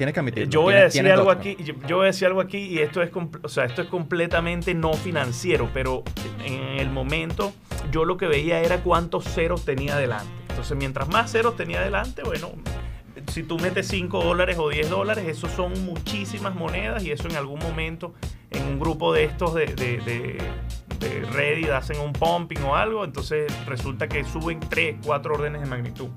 tienes que admitirlo. Yo voy a decir algo aquí, yo, yo voy a decir algo aquí y esto es, o sea, esto es completamente no financiero, pero en el momento yo lo que veía era cuántos ceros tenía adelante. Entonces, mientras más ceros tenía adelante, bueno, si tú metes 5 dólares o 10 dólares, eso son muchísimas monedas y eso en algún momento en un grupo de estos de, de, de, de Reddit hacen un pumping o algo, entonces resulta que suben 3, 4 órdenes de magnitud.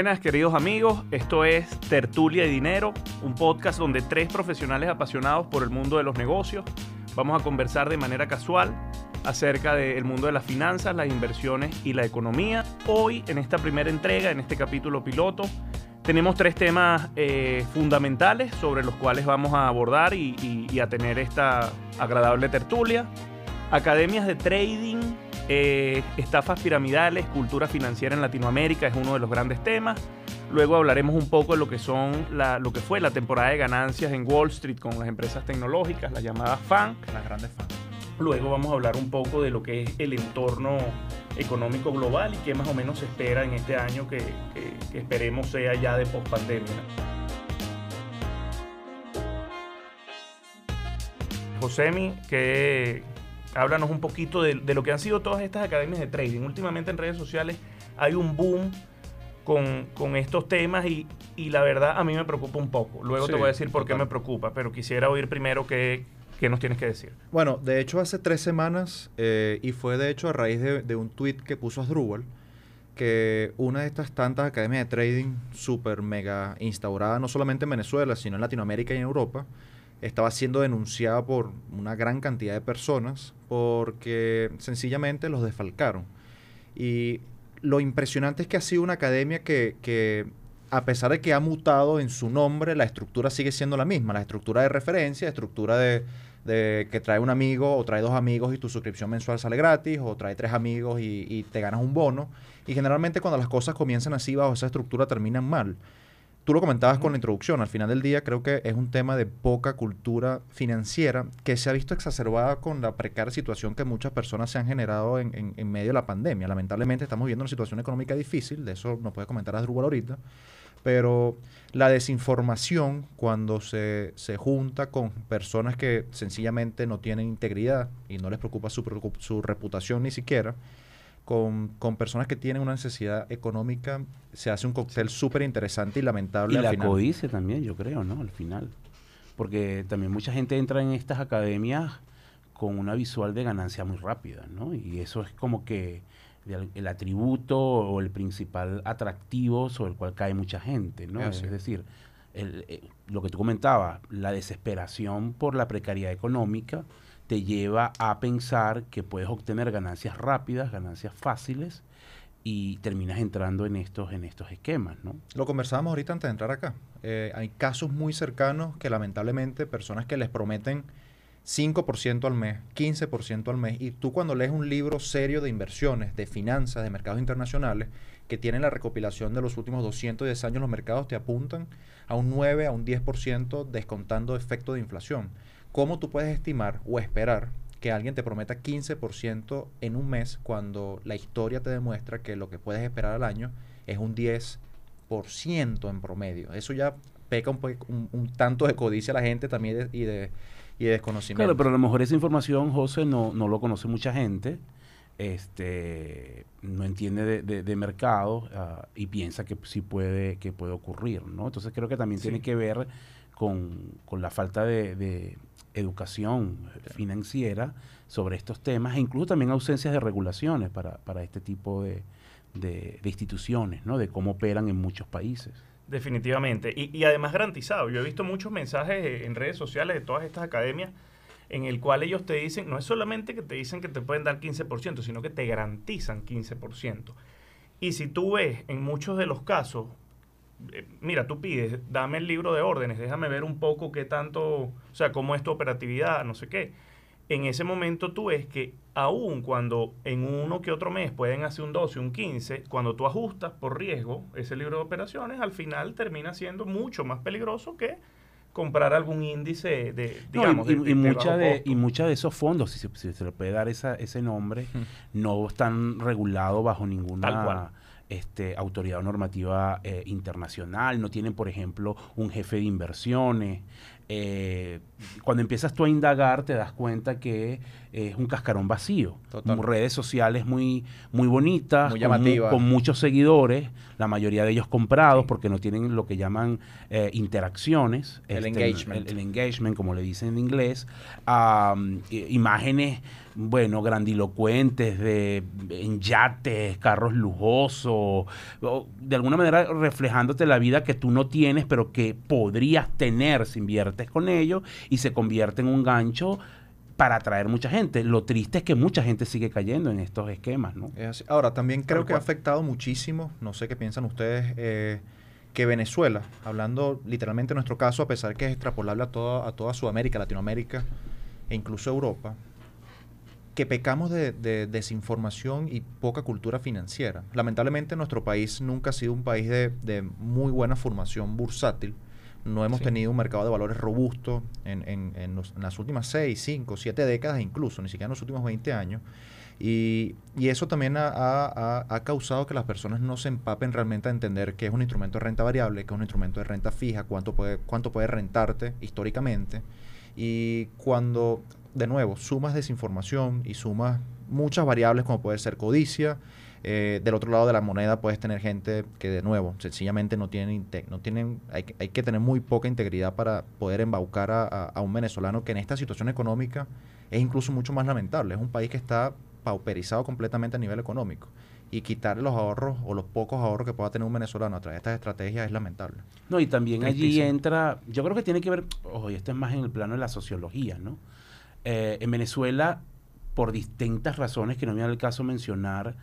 Buenas, queridos amigos. Esto es Tertulia y Dinero, un podcast donde tres profesionales apasionados por el mundo de los negocios vamos a conversar de manera casual acerca del mundo de las finanzas, las inversiones y la economía. Hoy, en esta primera entrega, en este capítulo piloto, tenemos tres temas eh, fundamentales sobre los cuales vamos a abordar y, a tener esta agradable tertulia. Academias de trading, eh, estafas piramidales, cultura financiera en Latinoamérica es uno de los grandes temas. Luego hablaremos un poco de lo que son la- lo que fue la temporada de ganancias en Wall Street con las empresas tecnológicas, las llamadas FAN. Las grandes fans. Luego vamos a hablar un poco de lo que es el entorno económico global y qué más o menos se espera en este año que, que- que esperemos sea ya de pospandemia. Josemi, que háblanos un poquito de, de lo que han sido todas estas academias de trading. Últimamente en redes sociales hay un boom con, con estos temas y, y la verdad a mí me preocupa un poco. Luego te voy a decir por qué me preocupa, pero quisiera oír primero qué, qué nos tienes que decir. Bueno, de hecho hace tres semanas, eh, y fue de hecho a raíz de, de un tweet que puso Asdrúbal, que una de estas tantas academias de trading súper mega instaurada no solamente en Venezuela, sino en Latinoamérica y en Europa, estaba siendo denunciada por una gran cantidad de personas porque sencillamente los desfalcaron. Y lo impresionante es que ha sido una academia que, que, a pesar de que ha mutado en su nombre, la estructura sigue siendo la misma. La estructura de referencia, estructura de, de que trae un amigo o trae dos amigos y tu suscripción mensual sale gratis, o trae tres amigos y, y te ganas un bono. Y generalmente cuando las cosas comienzan así bajo esa estructura terminan mal. Tú lo comentabas con la introducción, al final del día creo que es un tema de poca cultura financiera que se ha visto exacerbada con la precaria situación que muchas personas se han generado en, en- en medio de la pandemia. Lamentablemente estamos viviendo una situación económica difícil, de eso nos puede comentar Asdrúbal ahorita, pero la desinformación cuando se, se junta con personas que sencillamente no tienen integridad y no les preocupa su, su reputación ni siquiera, con, con personas que tienen una necesidad económica, se hace un cóctel súper interesante y lamentable Y al la final. codicia también, yo creo, ¿no? Al final. Porque también mucha gente entra en estas academias con una visual de ganancia muy rápida, ¿no? Y eso es como que el atributo o el principal atractivo sobre el cual cae mucha gente, ¿no? Es decir, el- eh, lo que tú comentabas, la desesperación por la precariedad económica te lleva a pensar que puedes obtener ganancias rápidas, ganancias fáciles y terminas entrando en estos en estos esquemas, ¿no? Lo conversábamos ahorita antes de entrar acá. Eh, hay casos muy cercanos que lamentablemente personas que les prometen 5% al mes, 15% al mes, y tú cuando lees un libro serio de inversiones, de finanzas, de mercados internacionales, que tienen la recopilación de los últimos 210 años, los mercados te apuntan a un 9, a un 10% descontando efecto de inflación. ¿Cómo tú puedes estimar o esperar que alguien te prometa 15% en un mes cuando la historia te demuestra que lo que puedes esperar al año es un 10% en promedio? Eso ya peca un, un- un tanto de codicia a la gente también de- y, de, y de desconocimiento. Claro, pero a lo mejor esa información, José, no, no lo conoce mucha gente, este, no entiende de, de- de mercado ah, y piensa que sí puede, que puede ocurrir, ¿no? Entonces creo que también tiene que ver con, con la falta de, educación financiera sobre estos temas e incluso también ausencias de regulaciones para, para este tipo de, de- de instituciones, ¿no? De cómo operan en muchos países. Definitivamente. Y, y además garantizado. Yo he visto muchos mensajes en redes sociales de todas estas academias en el cual ellos te dicen, no es solamente que te dicen que te pueden dar 15%, sino que te garantizan 15%. Y si tú ves en muchos de los casos, mira, tú pides, dame el libro de órdenes, déjame ver un poco qué tanto, o sea, cómo es tu operatividad, no sé qué. En ese momento tú ves que aún cuando en uno que otro mes pueden hacer un 12, un 15, cuando tú ajustas por riesgo ese libro de operaciones, al final termina siendo mucho más peligroso que comprar algún índice de, digamos, y, y, mucha de, y muchos de esos fondos, si se, se, le puede dar esa, ese nombre, no están regulados bajo ninguna este, autoridad normativa eh, internacional, no tienen, por ejemplo, un jefe de inversiones. Eh, cuando empiezas tú a indagar, te das cuenta que es un cascarón vacío. Redes sociales muy, muy bonitas, muy con, con, muchos seguidores, la mayoría de ellos comprados porque no tienen lo que llaman eh, interacciones. El este, engagement. El, engagement, como le dicen en inglés. imágenes bueno, grandilocuentes, de en yates, carros lujosos, de alguna manera reflejándote la vida que tú no tienes, pero que podrías tener si inviertes con ellos y se convierte en un gancho para atraer mucha gente. Lo triste es que mucha gente sigue cayendo en estos esquemas, ¿no? Ahora, también creo que ha afectado muchísimo, no sé qué piensan ustedes, eh, que Venezuela, hablando literalmente en nuestro caso, a pesar que es extrapolable a toda, a toda Sudamérica, Latinoamérica e incluso Europa, que pecamos de, desinformación y poca cultura financiera. Lamentablemente nuestro país nunca ha sido un país de, muy buena formación bursátil. No hemos tenido un mercado de valores robusto en, las últimas 6, 5, 7 décadas incluso, ni siquiera en los últimos 20 años. Y, eso también ha, causado que las personas no se empapen realmente a entender qué es un instrumento de renta variable, qué es un instrumento de renta fija, cuánto puede, cuánto puede rentarte históricamente. Y cuando de nuevo, sumas desinformación y sumas muchas variables como puede ser codicia. Eh, del otro lado de la moneda puedes tener gente que de nuevo sencillamente no tienen, no tienen hay, hay que tener muy poca integridad para poder embaucar a, un venezolano que en esta situación económica es incluso mucho más lamentable. Es un país que está pauperizado completamente a nivel económico y quitarle los ahorros o los pocos ahorros que pueda tener un venezolano a través de estas estrategias es lamentable. No, y también allí entra, yo creo que tiene que ver, ojo, y esto es más en el plano de la sociología, ¿no? Eh, en Venezuela, por distintas razones que no me da el caso mencionar,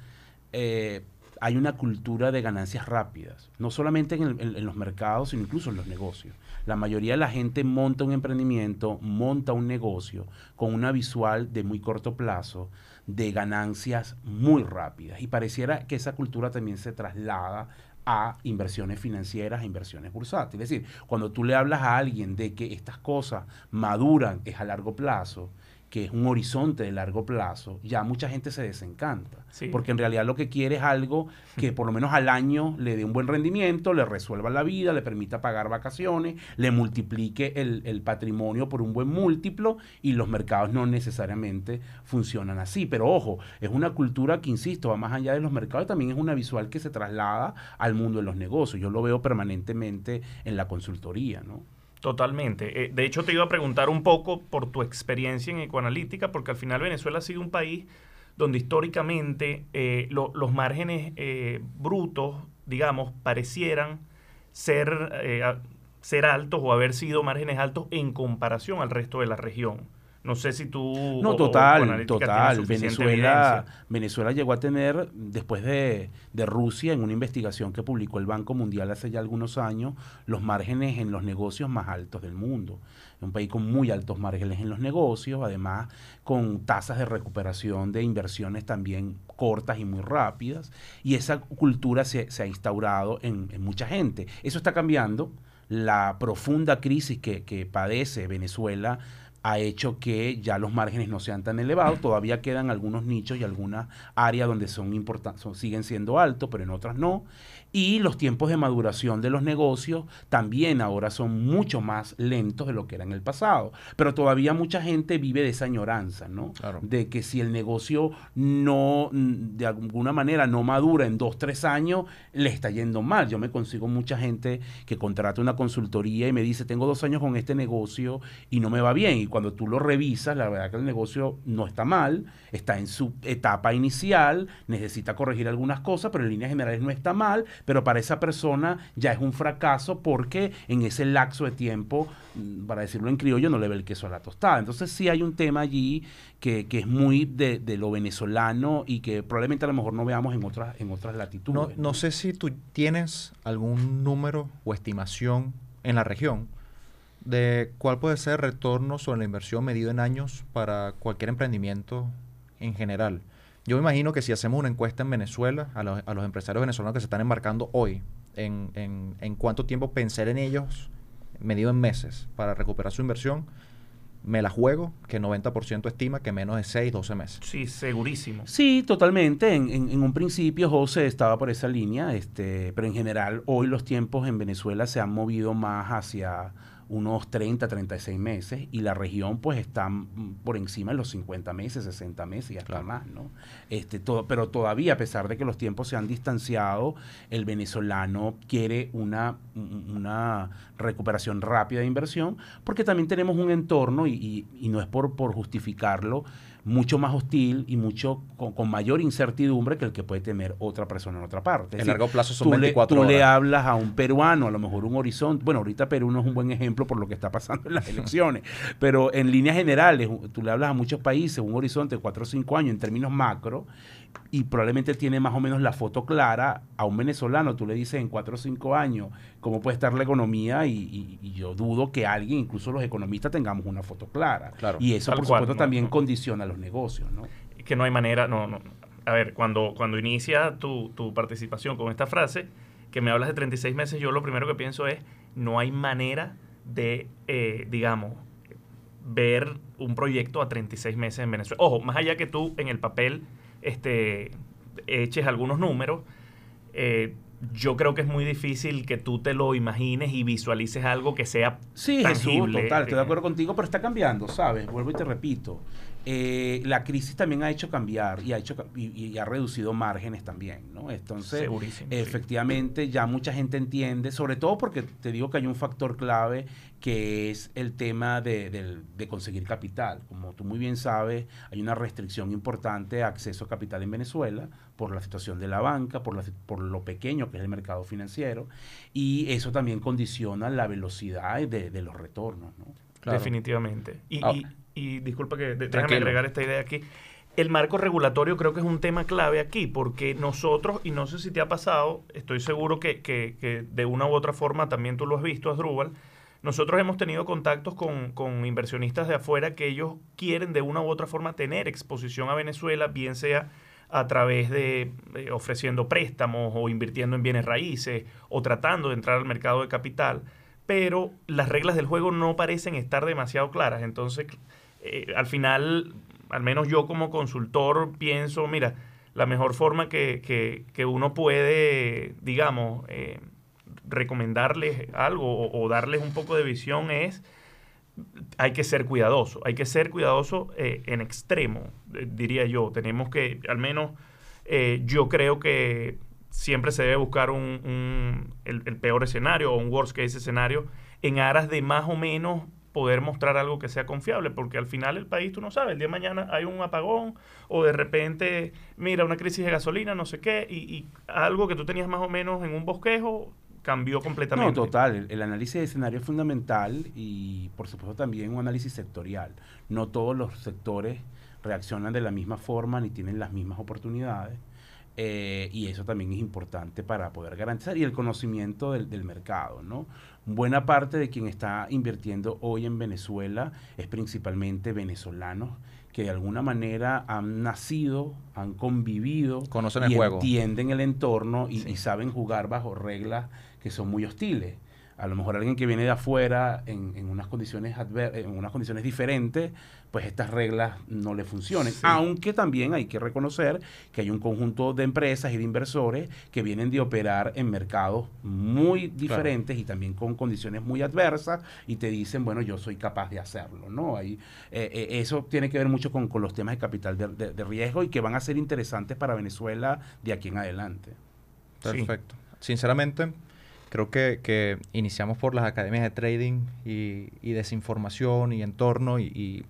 eh, hay una cultura de ganancias rápidas, no solamente en, los mercados, sino incluso en los negocios. La mayoría de la gente monta un emprendimiento, monta un negocio con una visual de muy corto plazo, de ganancias muy rápidas. Y pareciera que esa cultura también se traslada a inversiones financieras, a inversiones bursátiles. Es decir, cuando tú le hablas a alguien de que estas cosas maduran es a largo plazo, que es un horizonte de largo plazo, ya mucha gente se desencanta. Porque en realidad lo que quiere es algo que por lo menos al año le dé un buen rendimiento, le resuelva la vida, le permita pagar vacaciones, le multiplique el, el patrimonio por un buen múltiplo y los mercados no necesariamente funcionan así. Pero ojo, es una cultura que, insisto, va más allá de los mercados, también es una visual que se traslada al mundo de los negocios. Yo lo veo permanentemente en la consultoría, ¿no? Totalmente. Eh, de hecho, te iba a preguntar un poco por tu experiencia en ecoanalítica, porque al final Venezuela ha sido un país donde históricamente eh, los márgenes eh, brutos, digamos, parecieran ser, ser altos o haber sido márgenes altos en comparación al resto de la región. No sé si tú... No, total, total. Venezuela, Venezuela llegó a tener, después de, de, Rusia, en una investigación que publicó el Banco Mundial hace ya algunos años, los márgenes en los negocios más altos del mundo. Un país con muy altos márgenes en los negocios, además con tasas de recuperación de inversiones también cortas y muy rápidas. Y esa cultura se, se ha instaurado en, en mucha gente. Eso está cambiando. La profunda crisis que, que padece Venezuela ha hecho que ya los márgenes no sean tan elevados. Todavía quedan algunos nichos y algunas áreas donde son importantes, siguen siendo altos, pero en otras no. Y los tiempos de maduración de los negocios también ahora son mucho más lentos de lo que era en el pasado. Pero todavía mucha gente vive de esa añoranza, ¿no? De que si el negocio no, de alguna manera, no madura en dos, tres años, le está yendo mal. Yo me consigo mucha gente que contrata una consultoría y me dice, tengo dos años con este negocio y no me va bien. Y cuando tú lo revisas, la verdad que el negocio no está mal, está en su etapa inicial, necesita corregir algunas cosas, pero en líneas generales no está mal, pero para esa persona ya es un fracaso porque en ese lapso de tiempo, mm, para decirlo en criollo, no le ve el queso a la tostada. Entonces sí hay un tema allí que, es muy de, lo venezolano y que probablemente a lo mejor no veamos en otras, en otras latitudes. No, no sé si tú tienes algún número o estimación en la región de cuál puede ser el retorno sobre la inversión medido en años para cualquier emprendimiento en general. Yo me imagino que si hacemos una encuesta en Venezuela a los, a los empresarios venezolanos que se están embarcando hoy, en, en, en, cuánto tiempo pensar en ellos, medido en meses, para recuperar su inversión, me la juego, que 90% estima que menos de 6, 12 meses. Sí, segurísimo. Sí, totalmente. En, en, un principio José estaba por esa línea, este, pero en general hoy los tiempos en Venezuela se han movido más hacia unos 30, 36 meses y la región pues está por encima de los 50 meses, 60 meses y hasta más, ¿no? Este, todo, pero todavía, a pesar de que los tiempos se han distanciado, el venezolano quiere una, una recuperación rápida de inversión porque también tenemos un entorno y, y no es por, por justificarlo, mucho más hostil y mucho con, mayor incertidumbre que el que puede tener otra persona en otra parte. En largo plazo son tú 24 le, tú le hablas a un peruano, a lo mejor un horizonte. Bueno, ahorita Perú no es un buen ejemplo por lo que está pasando en las elecciones, pero en líneas generales, tú le hablas a muchos países, un horizonte de 4 o 5 años en términos macro, y probablemente tiene más o menos la foto clara a un venezolano. Tú le dices en cuatro o cinco años cómo puede estar la economía y, yo dudo que alguien, incluso los economistas, tengamos una foto clara. y eso, por supuesto, también condiciona los negocios. ¿no? Que no hay manera, no, no. A ver, cuando, cuando inicia tu, tu participación con esta frase, que me hablas de 36 meses, yo lo primero que pienso es, no hay manera de, eh, digamos, ver un proyecto a 36 meses en Venezuela. Ojo, más allá que tú en el papel este, eches algunos números, eh, yo creo que es muy difícil que tú te lo imagines y visualices algo que sea sí, tangible. total, estoy de acuerdo contigo, pero está cambiando, ¿sabes? Vuelvo y te repito. Eh, la crisis también ha hecho cambiar y ha hecho y, ha reducido márgenes también, ¿no? Entonces, efectivamente, ya mucha gente entiende, sobre todo porque te digo que hay un factor clave que es el tema de, conseguir capital. Como tú muy bien sabes, hay una restricción importante a acceso a capital en Venezuela por la situación de la banca, por, por lo pequeño que es el mercado financiero, y eso también condiciona la velocidad de, los retornos, ¿no? Definitivamente. Y, ah y disculpa que déjame agregar esta idea aquí. El marco regulatorio creo que es un tema clave aquí, porque nosotros, y no sé si te ha pasado, estoy seguro que, que, de una u otra forma también tú lo has visto, Asdrúbal, nosotros hemos tenido contactos con, con, inversionistas de afuera que ellos quieren de una u otra forma tener exposición a Venezuela, bien sea a través de ofreciendo préstamos o invirtiendo en bienes raíces o tratando de entrar al mercado de capital, pero las reglas del juego no parecen estar demasiado claras. Entonces, eh, al final, al menos yo como consultor pienso, mira, la mejor forma que, uno puede, digamos, eh, recomendarles algo o, darles un poco de visión es, hay que ser cuidadoso, hay que ser cuidadoso eh, en extremo, diría yo. Tenemos que, al menos, yo creo que siempre se debe buscar un, el, el, peor escenario o un worst case escenario en aras de más o menos poder mostrar algo que sea confiable, porque al final el país, tú no sabes, el día de mañana hay un apagón o de repente, mira, una crisis de gasolina, no sé qué, y, algo que tú tenías más o menos en un bosquejo cambió completamente. No, total, el, análisis de escenario es fundamental y por supuesto también un análisis sectorial. No todos los sectores reaccionan de la misma forma ni tienen las mismas oportunidades. Eh, y eso también es importante para poder garantizar y el conocimiento del, del mercado, ¿no? Buena parte de quien está invirtiendo hoy en Venezuela es principalmente venezolanos que de alguna manera han nacido, han convivido, conocen el y juego, entienden el entorno y, y saben jugar bajo reglas que son muy hostiles a lo mejor alguien que viene de afuera en, unas condiciones en unas condiciones diferentes, pues estas reglas no le funcionen. Aunque también hay que reconocer que hay un conjunto de empresas y de inversores que vienen de operar en mercados muy diferentes y también con condiciones muy adversas y te dicen, bueno, yo soy capaz de hacerlo, ¿no? Hay, eh, eh, eso tiene que ver mucho con, los temas de capital de, riesgo y que van a ser interesantes para Venezuela de aquí en adelante. Perfecto. Sinceramente, Creo que, que iniciamos por las academias de trading y, y desinformación y entorno y, y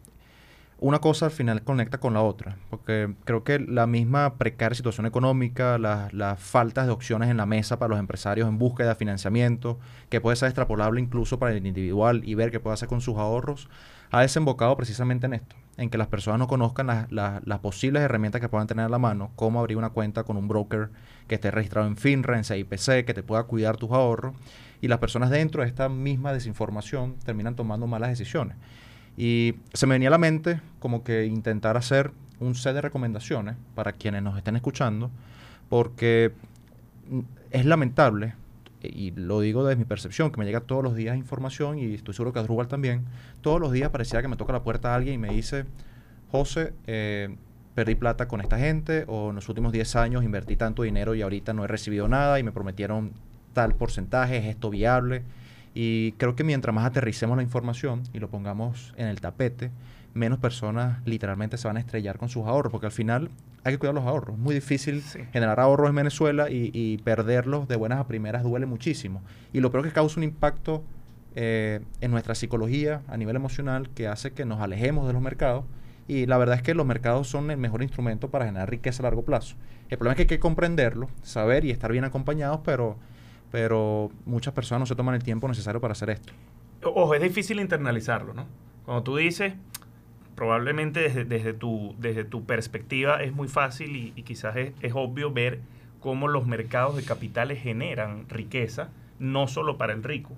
una cosa al final conecta con la otra, porque creo que la misma precaria situación económica, las faltas de opciones en la mesa para los empresarios en búsqueda de financiamiento, que puede ser extrapolable incluso para el individual y ver qué puede hacer con sus ahorros, ha desembocado precisamente en esto, en que las personas no conozcan las- las- las posibles herramientas que puedan tener a la mano, cómo abrir una cuenta con un broker que esté registrado en FINRA, en CIPC, que te pueda cuidar tus ahorros, y las personas dentro de esta misma desinformación terminan tomando malas decisiones. Y se me venía a la mente como que intentar hacer un set de recomendaciones para quienes nos estén escuchando, porque es lamentable, y lo digo desde mi percepción, que me llega todos los días información, y estoy seguro que a Drupal también, todos los días parecía que me toca la puerta a alguien y me dice, José, eh, perdí plata con esta gente, o en los últimos 10 años invertí tanto dinero y ahorita no he recibido nada y me prometieron tal porcentaje, es esto viable. Y creo que mientras más aterricemos la información y lo pongamos en el tapete, menos personas literalmente se van a estrellar con sus ahorros, porque al final hay que cuidar los ahorros. Es muy difícil Sí. generar ahorros en Venezuela y, y perderlos de buenas a primeras duele muchísimo. Y lo peor es que causa un impacto eh, en nuestra psicología a nivel emocional que hace que nos alejemos de los mercados. Y la verdad es que los mercados son el mejor instrumento para generar riqueza a largo plazo. El problema es que hay que comprenderlo, saber y estar bien acompañados, pero, pero muchas personas no se toman el tiempo necesario para hacer esto. Ojo, es difícil internalizarlo, ¿no? Cuando tú dices, probablemente desde, desde, tu, desde tu perspectiva es muy fácil y, quizás es, es obvio ver cómo los mercados de capitales generan riqueza, no solo para el rico.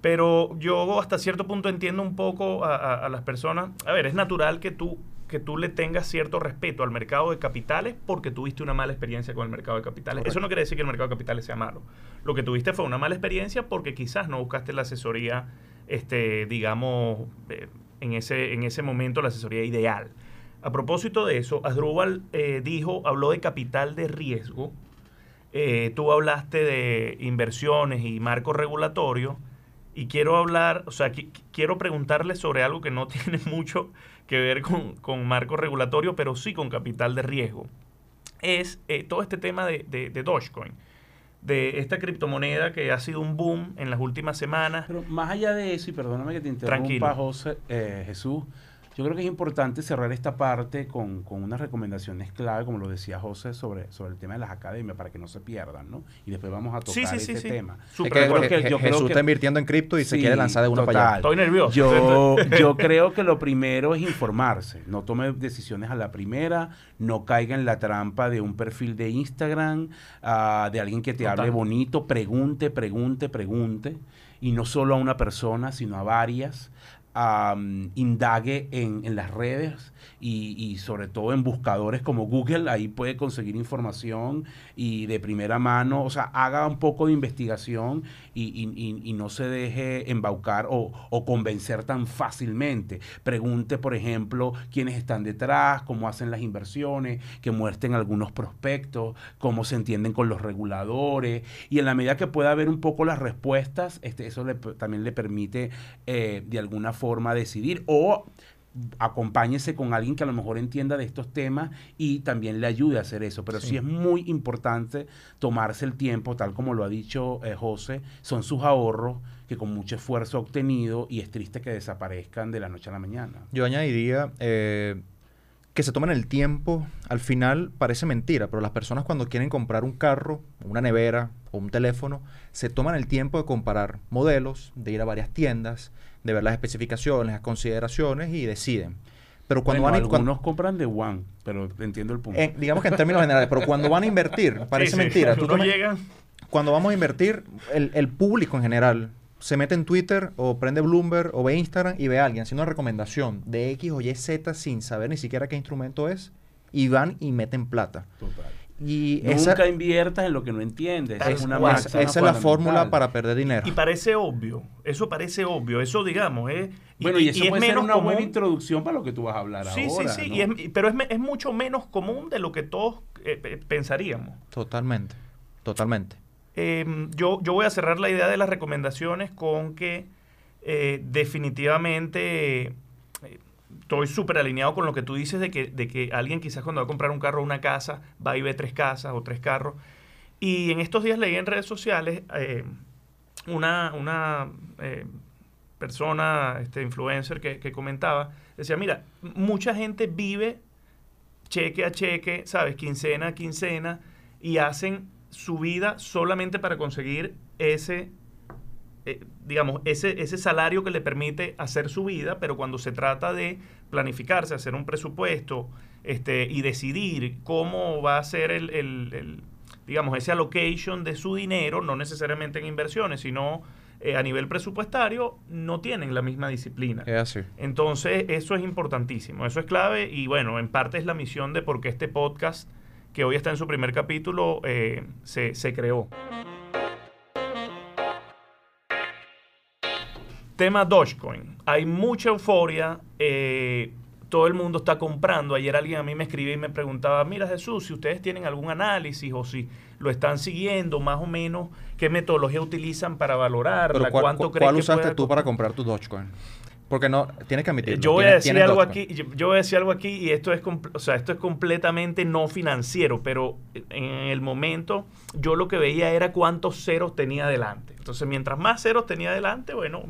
Pero yo hasta cierto punto entiendo un poco a- a las personas. A ver, es natural que tú, que tú le tengas cierto respeto al mercado de capitales porque tuviste una mala experiencia con el mercado de capitales. Eso no quiere decir que el mercado de capitales sea malo. Lo que tuviste fue una mala experiencia porque quizás no buscaste la asesoría, este, digamos, eh, en, ese, en ese momento la asesoría ideal. A propósito de eso, Asdrúbal eh, dijo, habló de capital de riesgo. Eh, tú hablaste de inversiones y marco regulatorio. Y quiero hablar, o sea, qui- quiero preguntarle sobre algo que no tiene mucho que ver con, con marco regulatorio, pero sí con capital de riesgo. Es eh, todo este tema de, de, de Dogecoin, de esta criptomoneda que ha sido un boom en las últimas semanas. Pero más allá de eso, y perdóname que te interrumpa, Tranquilo. José, eh, Jesús, yo creo que es importante cerrar esta parte con, con unas recomendaciones clave, como lo decía José, sobre, sobre el tema de las academias, para que no se pierdan, ¿no? Y después vamos a tocar Sí, sí, sí, este sí. tema. Creo que- creo Jesús que- está invirtiendo en cripto y se quiere lanzar de una para allá. Estoy nervioso. Yo, yo creo que lo primero es informarse. No tome decisiones a la primera. No caiga en la trampa de un perfil de Instagram, ah, de alguien que te Total. hable bonito. Pregunte, pregunte, pregunte. Y no solo a una persona, sino a varias. Indague en, las redes y, sobre todo en buscadores como Google, ahí puede conseguir información y de primera mano, o sea, haga un poco de investigación y, no se deje embaucar o, convencer tan fácilmente. Pregunte, por ejemplo, quiénes están detrás, cómo hacen las inversiones, que muestren algunos prospectos, cómo se entienden con los reguladores y en la medida que pueda ver un poco las respuestas, este, eso le también le permite eh, de alguna forma decidir o acompáñese con alguien que a lo mejor entienda de estos temas y también le ayude a hacer eso. Pero sí, Sí. es muy importante tomarse el tiempo, tal como lo ha dicho eh, José, son sus ahorros que con mucho esfuerzo ha obtenido y es triste que desaparezcan de la noche a la mañana. Yo añadiría eh, que se tomen el tiempo. Al final parece mentira, pero las personas cuando quieren comprar un carro, una nevera o un teléfono, se toman el tiempo de comparar modelos, de ir a varias tiendas, de ver las especificaciones, las consideraciones y deciden. Pero cuando Bueno, van a, algunos compran de One, pero entiendo el punto. en- digamos que en términos generales, pero cuando van a invertir, parece Sí, sí, mentira. Tú tomas- llegan cuando vamos a invertir, el, el público en general se mete en Twitter o prende Bloomberg o ve Instagram y ve a alguien haciendo una recomendación de X o Y Z sin saber ni siquiera qué instrumento es y van y meten plata. Total. Y Nunca esa, inviertas en lo que no entiendes. Tal Es una cual. esa- es la fórmula para perder dinero. y parece obvio. Eso parece obvio. Eso, digamos, es. Bueno, y, eso es puede ser menos una buena introducción para lo que tú vas a hablar Sí, ahora. sí, sí. ¿no? y es- pero es, es mucho menos común de lo que todos eh, eh, pensaríamos. Totalmente, totalmente. Eh, yo, yo voy a cerrar la idea de las recomendaciones con que eh, definitivamente eh, estoy súper alineado con lo que tú dices de que, de que alguien quizás cuando va a comprar un carro o una casa va y ve tres casas o tres carros. Y en estos días leí en redes sociales eh, una, una eh, persona, este influencer que, que comentaba, decía, mira, mucha gente vive cheque a cheque, ¿sabes? Quincena a quincena, y hacen su vida solamente para conseguir ese, eh, digamos, ese, ese salario que le permite hacer su vida, pero cuando se trata de planificarse, hacer un presupuesto este, y decidir cómo va a ser el, el, el, digamos, ese allocation de su dinero, no necesariamente en inversiones, sino eh, a nivel presupuestario, no tienen la misma disciplina. Es así. Entonces, eso es importantísimo, eso es clave y bueno, en parte es la misión de por qué este podcast, que hoy está en su primer capítulo, eh, se, se creó. Tema Dogecoin. Hay mucha euforia. eh, todo el mundo está comprando. Ayer alguien a mí me escribía y me preguntaba, mira Jesús, si ustedes tienen algún análisis o si lo están siguiendo, más o menos, qué metodología utilizan para valorarla, ¿cuál, cuánto cu- crees cuál que usaste pueda tú para comprar tu Dogecoin? Porque no, tienes que admitirlo. Yo voy a decir algo Dogecoin. aquí, yo, yo voy a decir algo aquí y esto es, o sea, esto es completamente no financiero, pero en el momento yo lo que veía era cuántos ceros tenía adelante. Entonces, mientras más ceros tenía adelante, bueno,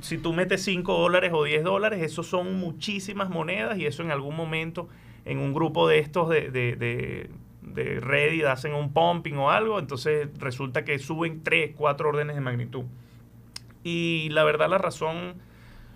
si tú metes 5 dólares o 10 dólares, eso son muchísimas monedas y eso en algún momento en un grupo de estos de, de, de, de Reddit hacen un pumping o algo, entonces resulta que suben 3, 4 órdenes de magnitud. Y la verdad la razón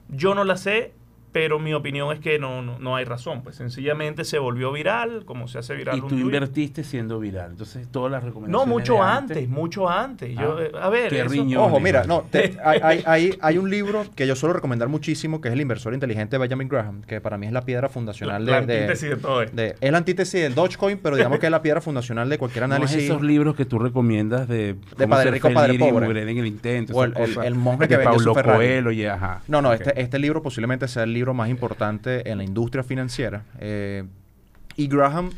yo no la sé, pero mi opinión es que no, no, no hay razón. Pues sencillamente se volvió viral, como se hace viral Y un tú invertiste siendo viral. Entonces, todas las recomendaciones. No, mucho de antes, mucho antes. Yo, Ah, eh, a ver, qué eso- riñón. Ojo, mira, no, te- hay, hay- hay- hay un libro que yo suelo recomendar muchísimo, que es El inversor inteligente de Benjamin Graham, que para mí es la piedra fundacional la de, de- antítesis de todo esto. de- es la antítesis del Dogecoin, pero digamos que es la piedra fundacional de cualquier No es análisis. esos libros que tú recomiendas de, cómo Padre Rico, Padre Pobre. en el intento. O el- el- monje de que su Paulo. Coelho y ajá. No, no, este, este libro posiblemente sea el libro más importante en la industria financiera. eh, y Graham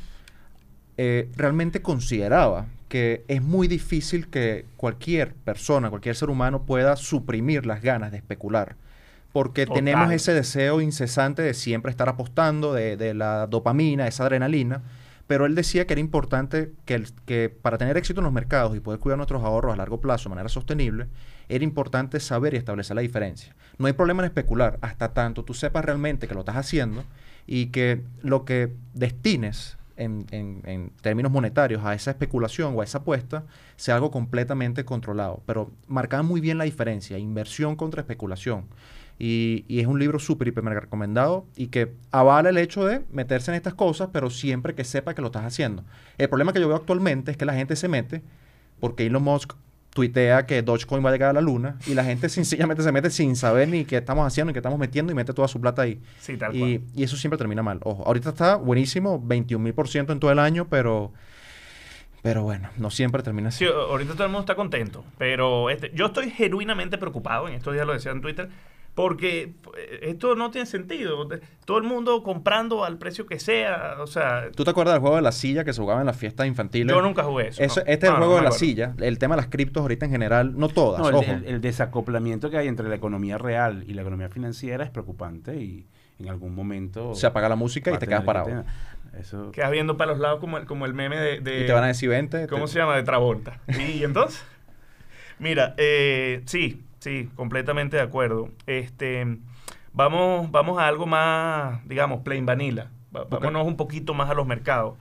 eh, realmente consideraba que es muy difícil que cualquier persona, cualquier ser humano pueda suprimir las ganas de especular. Porque Total. tenemos ese deseo incesante de siempre estar apostando, de, de la dopamina, esa adrenalina. Pero él decía que era importante que, el- que para tener éxito en los mercados y poder cuidar nuestros ahorros a largo plazo de manera sostenible, era importante saber y establecer la diferencia. No hay problema en especular hasta tanto tú sepas realmente que lo estás haciendo y que lo que destines en, en- en términos monetarios a esa especulación o a esa apuesta sea algo completamente controlado. Pero marcaba muy bien la diferencia, inversión contra especulación. Y, y es un libro súper, hiper mega recomendado y que avala el hecho de meterse en estas cosas, pero siempre que sepa que lo estás haciendo. El problema que yo veo actualmente es que la gente se mete porque Elon Musk tuitea que Dogecoin va a llegar a la luna y la gente sencillamente se mete sin saber ni qué estamos haciendo ni qué estamos metiendo y mete toda su plata ahí. Sí, tal Y, cual. y eso siempre termina mal. Ojo, ahorita está buenísimo, 21 mil por ciento en todo el año, pero, pero bueno, no siempre termina así. Sí, ahorita todo el mundo está contento, pero este, yo estoy genuinamente preocupado, en estos días lo decía en Twitter, porque eh, esto no tiene sentido. Todo el mundo comprando al precio que sea, o sea, ¿Tú te acuerdas del juego de la silla que se jugaba en las fiestas infantiles? yo nunca jugué eso. Eso- no. este es el juego no de la acuerdo. silla. El tema de las criptos ahorita en general, no todas, No, el, ojo. el- el desacoplamiento que hay entre la economía real y la economía financiera es preocupante y en algún momento... se apaga la música y te quedas que parado. Eso... Quedas viendo para los lados como el, como el meme de, de- Y te van a decir 20. ¿Cómo te- se llama? De Travolta. Y entonces, mira, eh, sí, sí, completamente de acuerdo. Este, vamos, vamos a algo más, digamos, plain vanilla. Va- Vámonos un poquito más a los mercados.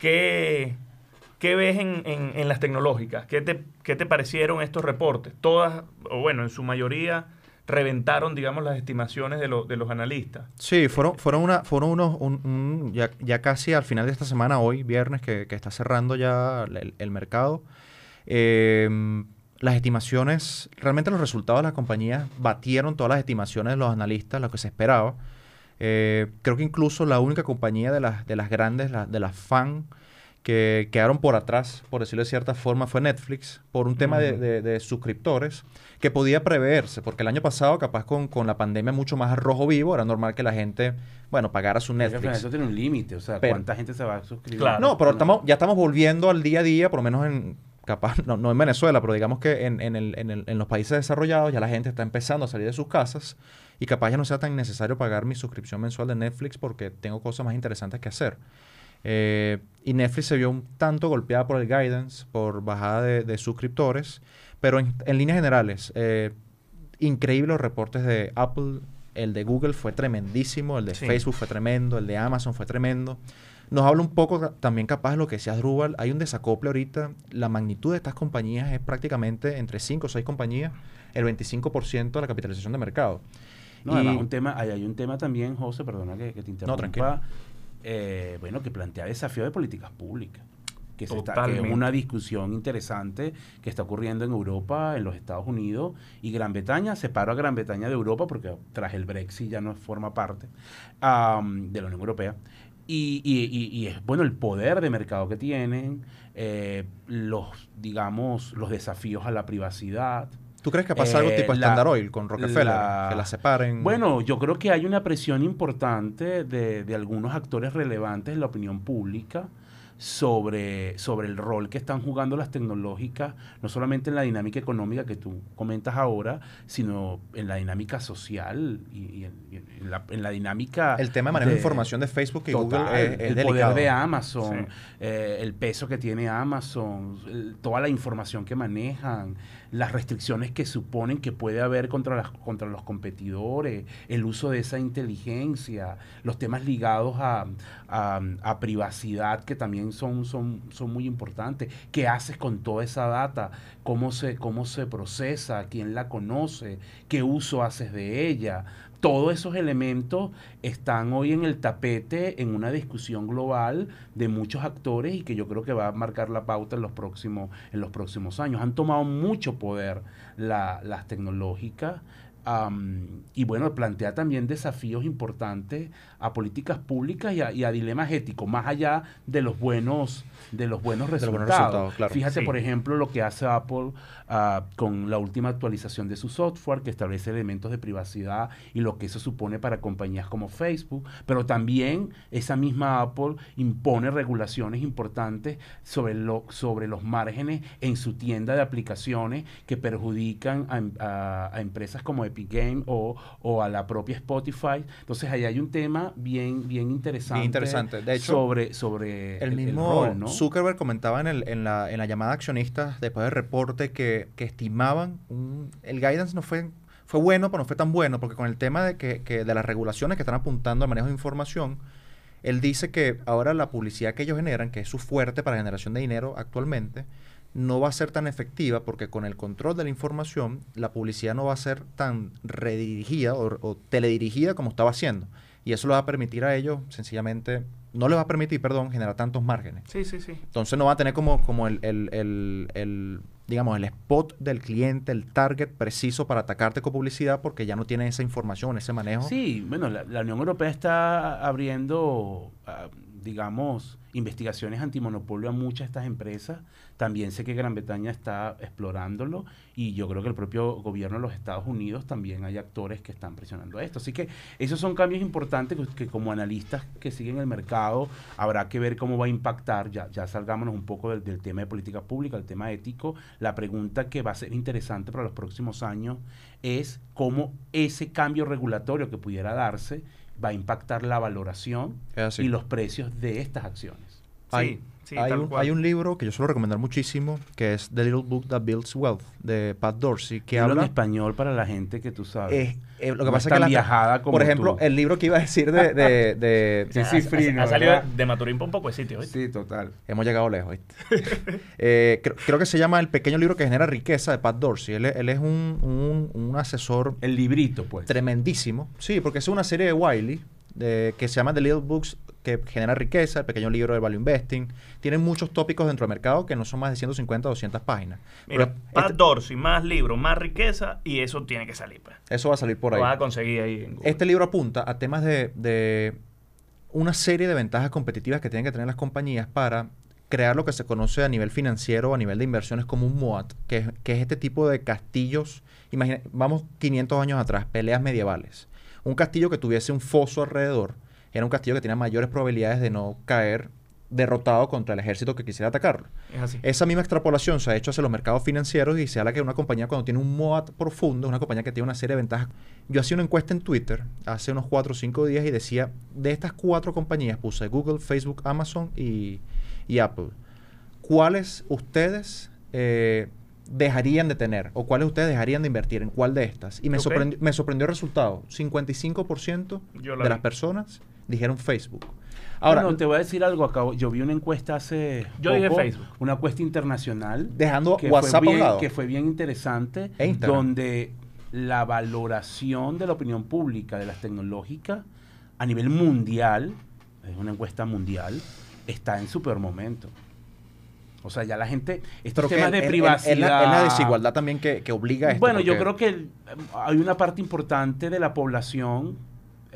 ¿Qué, qué ves en, en- en las tecnológicas? ¿Qué te, ¿Qué te parecieron estos reportes? Todas, o bueno, en su mayoría, reventaron, digamos, las estimaciones de, lo- de los analistas. Sí, fueron, fueron, una, fueron unos, un- un- ya, ya casi al final de esta semana, hoy, viernes, que, que está cerrando ya el, el mercado. eh, las estimaciones, realmente los resultados de las compañías batieron todas las estimaciones de los analistas, lo que se esperaba. Eh, creo que incluso la única compañía de las, de las grandes, la- de las fan, que quedaron por atrás, por decirlo de cierta forma, fue Netflix, por un tema de, Ujú. de- de suscriptores, que podía preverse, porque el año pasado, capaz con, con la pandemia mucho más rojo vivo, era normal que la gente, bueno, pagara su Netflix. Eso tiene un límite, o sea, Pero- ¿cuánta gente se va a suscribir? Claro. No, pero estamos, ya estamos volviendo al día a día, por lo menos en, capaz, no, no en Venezuela, pero digamos que en, en el- en el- en los países desarrollados ya la gente está empezando a salir de sus casas y capaz ya no sea tan necesario pagar mi suscripción mensual de Netflix porque tengo cosas más interesantes que hacer. Eh, y Netflix se vio un tanto golpeada por el guidance, por bajada de, de suscriptores, Pero en, en líneas generales, eh, increíbles los reportes de Apple, el de Google fue tremendísimo, el de Sí. Facebook fue tremendo, el de Amazon fue tremendo. Nos habla un poco también capaz de lo que decías, Drubal. Hay un desacople ahorita. La magnitud de estas compañías es prácticamente entre 5 o 6 compañías, el 25% de la capitalización de mercado. No, Y- además un tema, hay, hay un tema también, José, perdona que, que te interrumpa. tranquilo. eh, bueno, que plantea desafío de políticas públicas. Que, se está, que es una discusión interesante que está ocurriendo en Europa, en los Estados Unidos y Gran Bretaña. Separo a Gran Bretaña de Europa porque tras el Brexit ya no forma parte de la Unión Europea. Y, y- y- y es bueno el poder de mercado que tienen, eh, los, digamos, los desafíos a la privacidad. ¿Tú crees que pasa algo Eh, tipo la- Standard Oil con Rockefeller? la- que la separen. Bueno, yo creo que hay una presión importante de, de algunos actores relevantes en la opinión pública sobre, sobre el rol que están jugando las tecnológicas, no solamente en la dinámica económica que tú comentas ahora, sino en la dinámica social y, y en, y en la, en la dinámica... el tema de manejo de de- información de Facebook y Total, Google es, es el delicado. poder de Amazon, Sí. eh, el peso que tiene Amazon, el- toda la información que manejan, las restricciones que suponen que puede haber contra, las, contra los competidores, el uso de esa inteligencia, los temas ligados a, a- privacidad que también son, son, son muy importantes. ¿Qué haces con toda esa data? ¿Cómo se, ¿Cómo se procesa? ¿Quién la conoce? ¿Qué uso haces de ella? Todos esos elementos están hoy en el tapete en una discusión global de muchos actores y que yo creo que va a marcar la pauta en los próximos, en los próximos años. Han tomado mucho poder la- las tecnológicas y bueno, plantea también desafíos importantes a políticas públicas y a, y a dilemas éticos, más allá de los buenos, de los buenos resultados. buenos resultados, claro. Fíjate, Sí. por ejemplo, lo que hace Apple ah, con la última actualización de su software, que establece elementos de privacidad y lo que eso supone para compañías como Facebook, pero también esa misma Apple impone regulaciones importantes sobre, lo, sobre los márgenes en su tienda de aplicaciones que perjudican a, a- a empresas como Epic Game o, o a la propia Spotify. Entonces ahí hay un tema bien, bien interesante, interesante. De hecho, sobre, sobre El mismo rol, ¿no? Zuckerberg comentaba en, el- en la, en la llamada a accionistas después del reporte que, que estimaban, un- el guidance no fue, fue bueno, pero no fue tan bueno, porque con el tema de, que, que de las regulaciones que están apuntando al manejo de información, él dice que ahora la publicidad que ellos generan, que es su fuerte para generación de dinero actualmente, no va a ser tan efectiva porque con el control de la información, la publicidad no va a ser tan redirigida o, o teledirigida como estaba haciendo. Y eso le va a permitir a ellos, sencillamente, no les va a permitir, perdón, generar tantos márgenes. Sí, sí, sí. Entonces no va a tener como, como el, el- el- el, digamos, el spot del cliente, el target preciso para atacarte con publicidad porque ya no tiene esa información, ese manejo. Sí, bueno, la, la Unión Europea está abriendo, ah, digamos, investigaciones antimonopolio a muchas de estas empresas. También sé que Gran Bretaña está explorándolo y yo creo que el propio gobierno de los Estados Unidos también hay actores que están presionando esto. Así que esos son cambios importantes que, como analistas que siguen el mercado habrá que ver cómo va a impactar. Ya, ya salgámonos un poco del, del tema de política pública, el tema ético. La pregunta que va a ser interesante para los próximos años es cómo ese cambio regulatorio que pudiera darse va a impactar la valoración así. y los precios de estas acciones. Hay, Sí, hay un, hay un libro que yo suelo recomendar muchísimo, que es The Little Book That Builds Wealth, de Pat Dorsey, que Hablo en habla... español para la gente que tú sabes. eh, eh, lo que No pasa es que la- viajada como por ejemplo, tú. el libro que iba a decir de... de, de- Sí, Ha- sí, ha- Frino, ha, salido de Maturín para un poco de sitio, ¿viste? sí, total. Hemos llegado lejos, ¿viste? Eh, creo, creo que se llama El pequeño libro que genera riqueza de Pat Dorsey. Él, es- él es un, un- un asesor El librito, pues. tremendísimo. Sí, porque es una serie de Wiley de- que se llama The Little Books que genera riqueza, el pequeño libro de Value Investing. Tienen muchos tópicos dentro del mercado que no son más de 150 o 200 páginas. Mira, Pero Pat este- Dorsey, más libro, más riqueza y eso tiene que salir, pues. eso va a salir por Lo ahí. vas a conseguir ahí en. Este libro apunta a temas de, de una serie de ventajas competitivas que tienen que tener las compañías para crear lo que se conoce a nivel financiero, a nivel de inversiones como un MOAT, que es, que es este tipo de castillos. Imagina, vamos 500 años atrás, peleas medievales. Un castillo que tuviese un foso alrededor era un castillo que tenía mayores probabilidades de no caer derrotado contra el ejército que quisiera atacarlo. Es así. Esa misma extrapolación se ha hecho hacia los mercados financieros y se habla que una compañía cuando tiene un MOAT profundo, es una compañía que tiene una serie de ventajas. Yo hacía una encuesta en Twitter hace unos 4 o 5 días y decía, de estas cuatro compañías, puse Google, Facebook, Amazon y, y Apple. ¿Cuáles ustedes eh, dejarían de tener o cuáles ustedes dejarían de invertir? ¿En cuál de estas? Y me, sorprendió, me sorprendió el resultado. 55% Yo la de vi. las personas dijeron Facebook. Ahora, Bueno, te voy a decir algo. Acabo, yo vi una encuesta hace. Yo dije poco, Facebook. Una encuesta internacional. dejando que WhatsApp fue a un lado. que fue bien interesante, E donde la valoración de la opinión pública de las tecnológicas a nivel mundial, es una encuesta mundial, está en super momento. O sea, ya la gente, estos temas de privacidad... Es, la, es la desigualdad también que, que obliga a esto. Bueno, yo creo que el- hay una parte importante de la población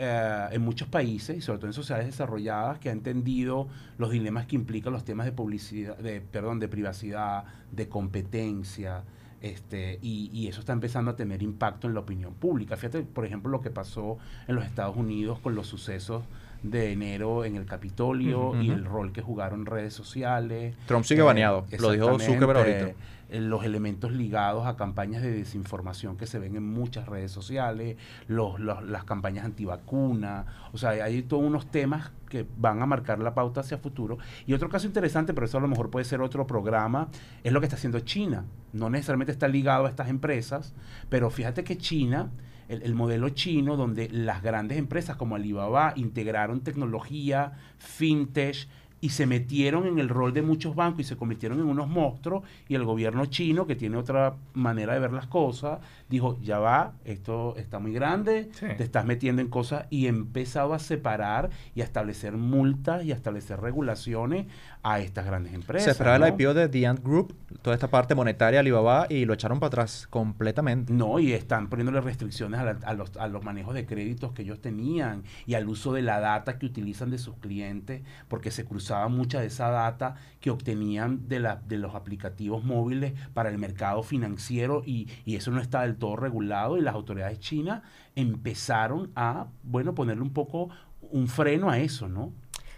eh, en muchos países, y sobre todo en sociedades desarrolladas, que ha entendido los dilemas que implican los temas de publicidad, de, perdón, de privacidad, de competencia, este, y, y eso está empezando a tener impacto en la opinión pública. Fíjate, por ejemplo, lo que pasó en los Estados Unidos con los sucesos de enero en el Capitolio y el rol que jugaron redes sociales. Trump sigue Eh, baneado. Lo dijo Zuckerberg ahorita. eh, Los elementos ligados a campañas de desinformación que se ven en muchas redes sociales, los, los- las campañas antivacuna, o sea, hay todos unos temas que van a marcar la pauta hacia futuro. Y otro caso interesante, pero eso a lo mejor puede ser otro programa, es lo que está haciendo China. No necesariamente está ligado a estas empresas, pero fíjate que China el, el modelo chino donde las grandes empresas como Alibaba integraron tecnología, fintech y se metieron en el rol de muchos bancos y se convirtieron en unos monstruos y el gobierno chino, que tiene otra manera de ver las cosas, dijo, ya va, esto está muy grande, Sí. te estás metiendo en cosas y ha empezado a separar y a establecer multas y a establecer regulaciones a estas grandes empresas. Se esperaba ¿no? el IPO de The Ant Group, toda esta parte monetaria Alibaba, y lo echaron para atrás completamente. No, y están poniéndole restricciones a, la- a los, a los manejos de créditos que ellos tenían y al uso de la data que utilizan de sus clientes, porque se cruzaba mucha de esa data que obtenían de, la, de los aplicativos móviles para el mercado financiero y, y eso no está del todo regulado y las autoridades chinas empezaron a, bueno, ponerle un poco un freno a eso, ¿no?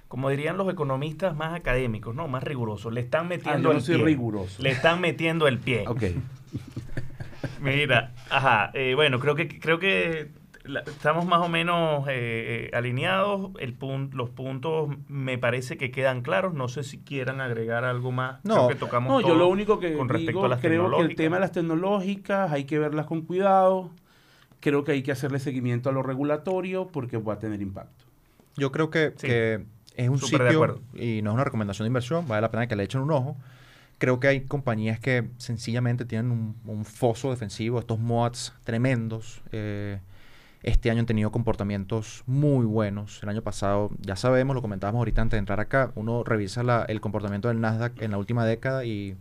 Como dirían los economistas más académicos, ¿no? Más rigurosos. Le están Ah, metiendo yo no el pie. riguroso. Le están metiendo el pie. Ok. Mira, ajá, eh, bueno, creo que creo que la- estamos más o menos eh, eh, alineados. El pun- los puntos me parece que quedan claros. No sé si quieran agregar algo más. No. Creo que tocamos No, yo lo único que con respecto digo, a las creo que el tema de las tecnológicas hay que verlas con cuidado. Creo que hay que hacerle seguimiento a lo regulatorio porque va a tener impacto. Yo creo que, Sí. que es un sitio, acuerdo. y no es una recomendación de inversión, vale la pena que le echen un ojo. Creo que hay compañías que sencillamente tienen un, un foso defensivo, estos mods tremendos. eh, este año han tenido comportamientos muy buenos. El año pasado, ya sabemos, lo comentábamos ahorita antes de entrar acá, uno revisa el comportamiento del Nasdaq en la última década y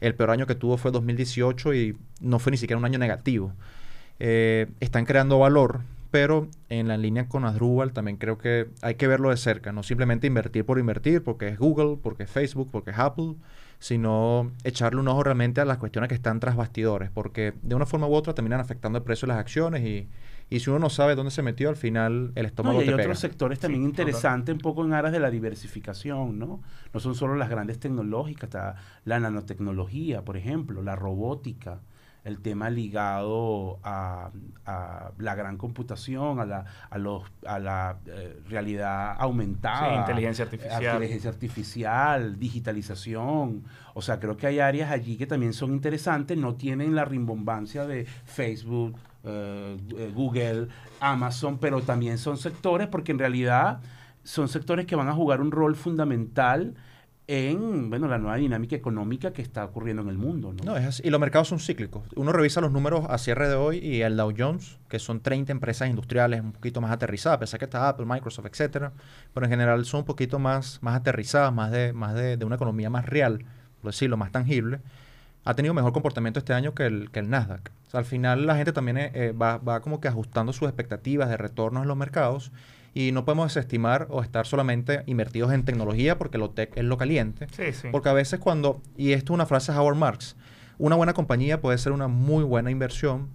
el peor año que tuvo fue 2018 y no fue ni siquiera un año negativo. Eh, están creando valor, pero en la línea con Asdrúbal también creo que hay que verlo de cerca, no simplemente invertir por invertir, porque es Google, porque es Facebook, porque es Apple, sino echarle un ojo realmente a las cuestiones que están tras bastidores, porque de una forma u otra terminan afectando el precio de las acciones y, y si uno no sabe dónde se metió, al final el No, estómago y hay te pega. otros sectores también Sí, interesantes un poco en aras de la diversificación, ¿no? No son solo las grandes tecnológicas, está la nanotecnología, por ejemplo, la robótica, el tema ligado a, a la gran computación, a la, a los, a la eh, realidad aumentada. Sí, inteligencia eh, artificial. Inteligencia artificial, digitalización. O sea, creo que hay áreas allí que también son interesantes, no tienen la rimbombancia de Facebook, eh, eh, Google, Amazon, pero también son sectores porque en realidad son sectores que van a jugar un rol fundamental en bueno la nueva dinámica económica que está ocurriendo en el mundo. ¿no? Es. Y los mercados son cíclicos. Uno revisa los números a cierre de hoy y el Dow Jones, que son 30 empresas industriales un poquito más aterrizadas, a que está Apple, Microsoft, etcétera, pero en general son un poquito más, más aterrizadas, más, de, más de, de una economía más real, por decirlo, más tangible. Ha tenido mejor comportamiento este año que el, que el Nasdaq. O sea, al final la gente también eh, eh, va, va como que ajustando sus expectativas de retornos en los mercados y no podemos desestimar o estar solamente invertidos en tecnología porque lo tech es lo caliente. Sí, sí. Porque a veces cuando, y esto es una frase de Howard Marks, una buena compañía puede ser una muy buena inversión,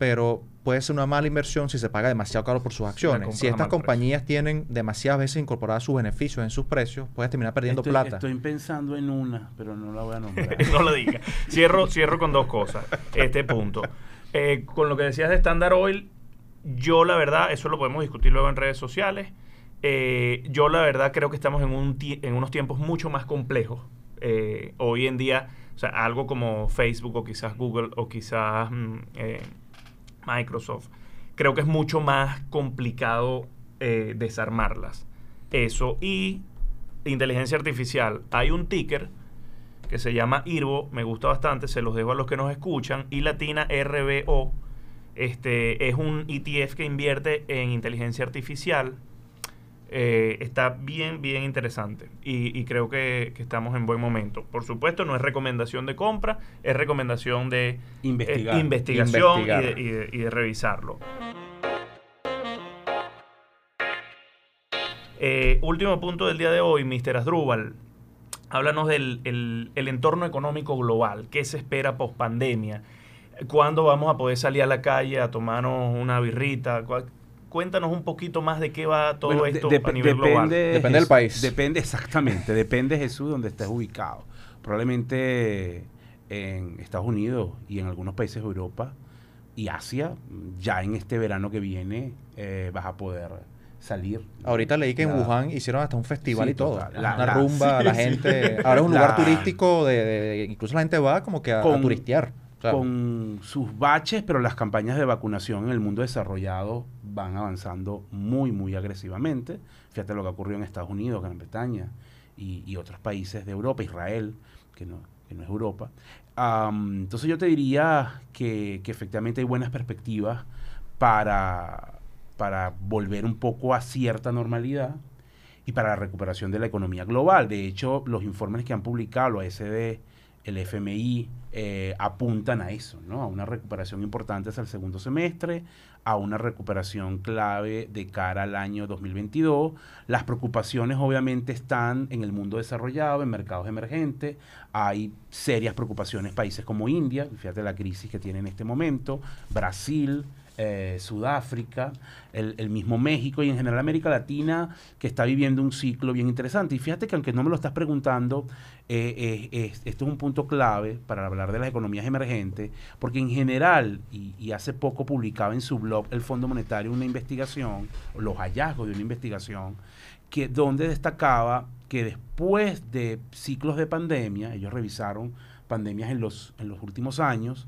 pero puede ser una mala inversión si se paga demasiado caro por sus acciones. Si a estas precio. compañías tienen demasiadas veces incorporadas sus beneficios en sus precios, puedes terminar perdiendo estoy, plata. estoy pensando en una, pero no la voy a nombrar. no lo diga. Cierro, cierro con dos cosas. Este punto. Eh, con lo que decías de Standard Oil, yo la verdad, eso lo podemos discutir luego en redes sociales. eh, yo la verdad creo que estamos en, un tie- en unos tiempos mucho más complejos. Eh, hoy en día O sea, algo como Facebook o quizás Google o quizás mm, eh, Microsoft. Creo que es mucho más complicado eh, desarmarlas. Eso. Y inteligencia artificial. Hay un ticker que se llama IRBO, me gusta bastante, se los dejo a los que nos escuchan, y latina RBO. Este es un ETF que invierte en inteligencia artificial. Eh, está bien, bien interesante y, creo que, estamos en buen momento. Por supuesto, no es recomendación de compra, es recomendación de eh, investigación Y, de, revisarlo. Eh, último punto del día de hoy, Mr. Asdrúbal. Háblanos del el, entorno económico global. ¿Qué se espera post pandemia? ¿Cuándo vamos a poder salir a la calle a tomarnos una birrita? Cuéntanos un poquito más de qué va todo esto a nivel global. Depende del país. Depende exactamente, depende Jesús donde estés ubicado. Probablemente en Estados Unidos y en algunos países de Europa y Asia, ya en este verano que viene eh, vas a poder salir. Ahorita leí que en Wuhan hicieron hasta un festival y todo. una rumba, la gente. Ahora es un lugar turístico de, Incluso la gente va como que a, turistear. Con sus baches, pero las campañas de vacunación en el mundo desarrollado van avanzando muy, muy agresivamente. Fíjate lo que ocurrió en Estados Unidos, Gran Bretaña y, otros países de Europa, Israel, que no, que no es Europa. entonces yo te diría que, que efectivamente hay buenas perspectivas para para volver un poco a cierta normalidad y para la recuperación de la economía global. De hecho, los informes que han publicado la SD, el FMI, eh, apuntan a eso, ¿no? a una recuperación importante hacia el segundo semestre, a una recuperación clave de cara al año 2022. Las preocupaciones obviamente están en el mundo desarrollado, en mercados emergentes. Hay serias preocupaciones países como India, fíjate la crisis que tiene en este momento, Brasil, eh, Sudáfrica, el, mismo México y en general América Latina, que está viviendo un ciclo bien interesante. Y fíjate que aunque no me lo estás preguntando, eh, eh, esto es un punto clave para hablar de las economías emergentes, porque en general, y, hace poco publicaba en su blog el Fondo Monetario una investigación, los hallazgos de una investigación, que donde destacaba que después de ciclos de pandemia, ellos revisaron pandemias en los, en los últimos años,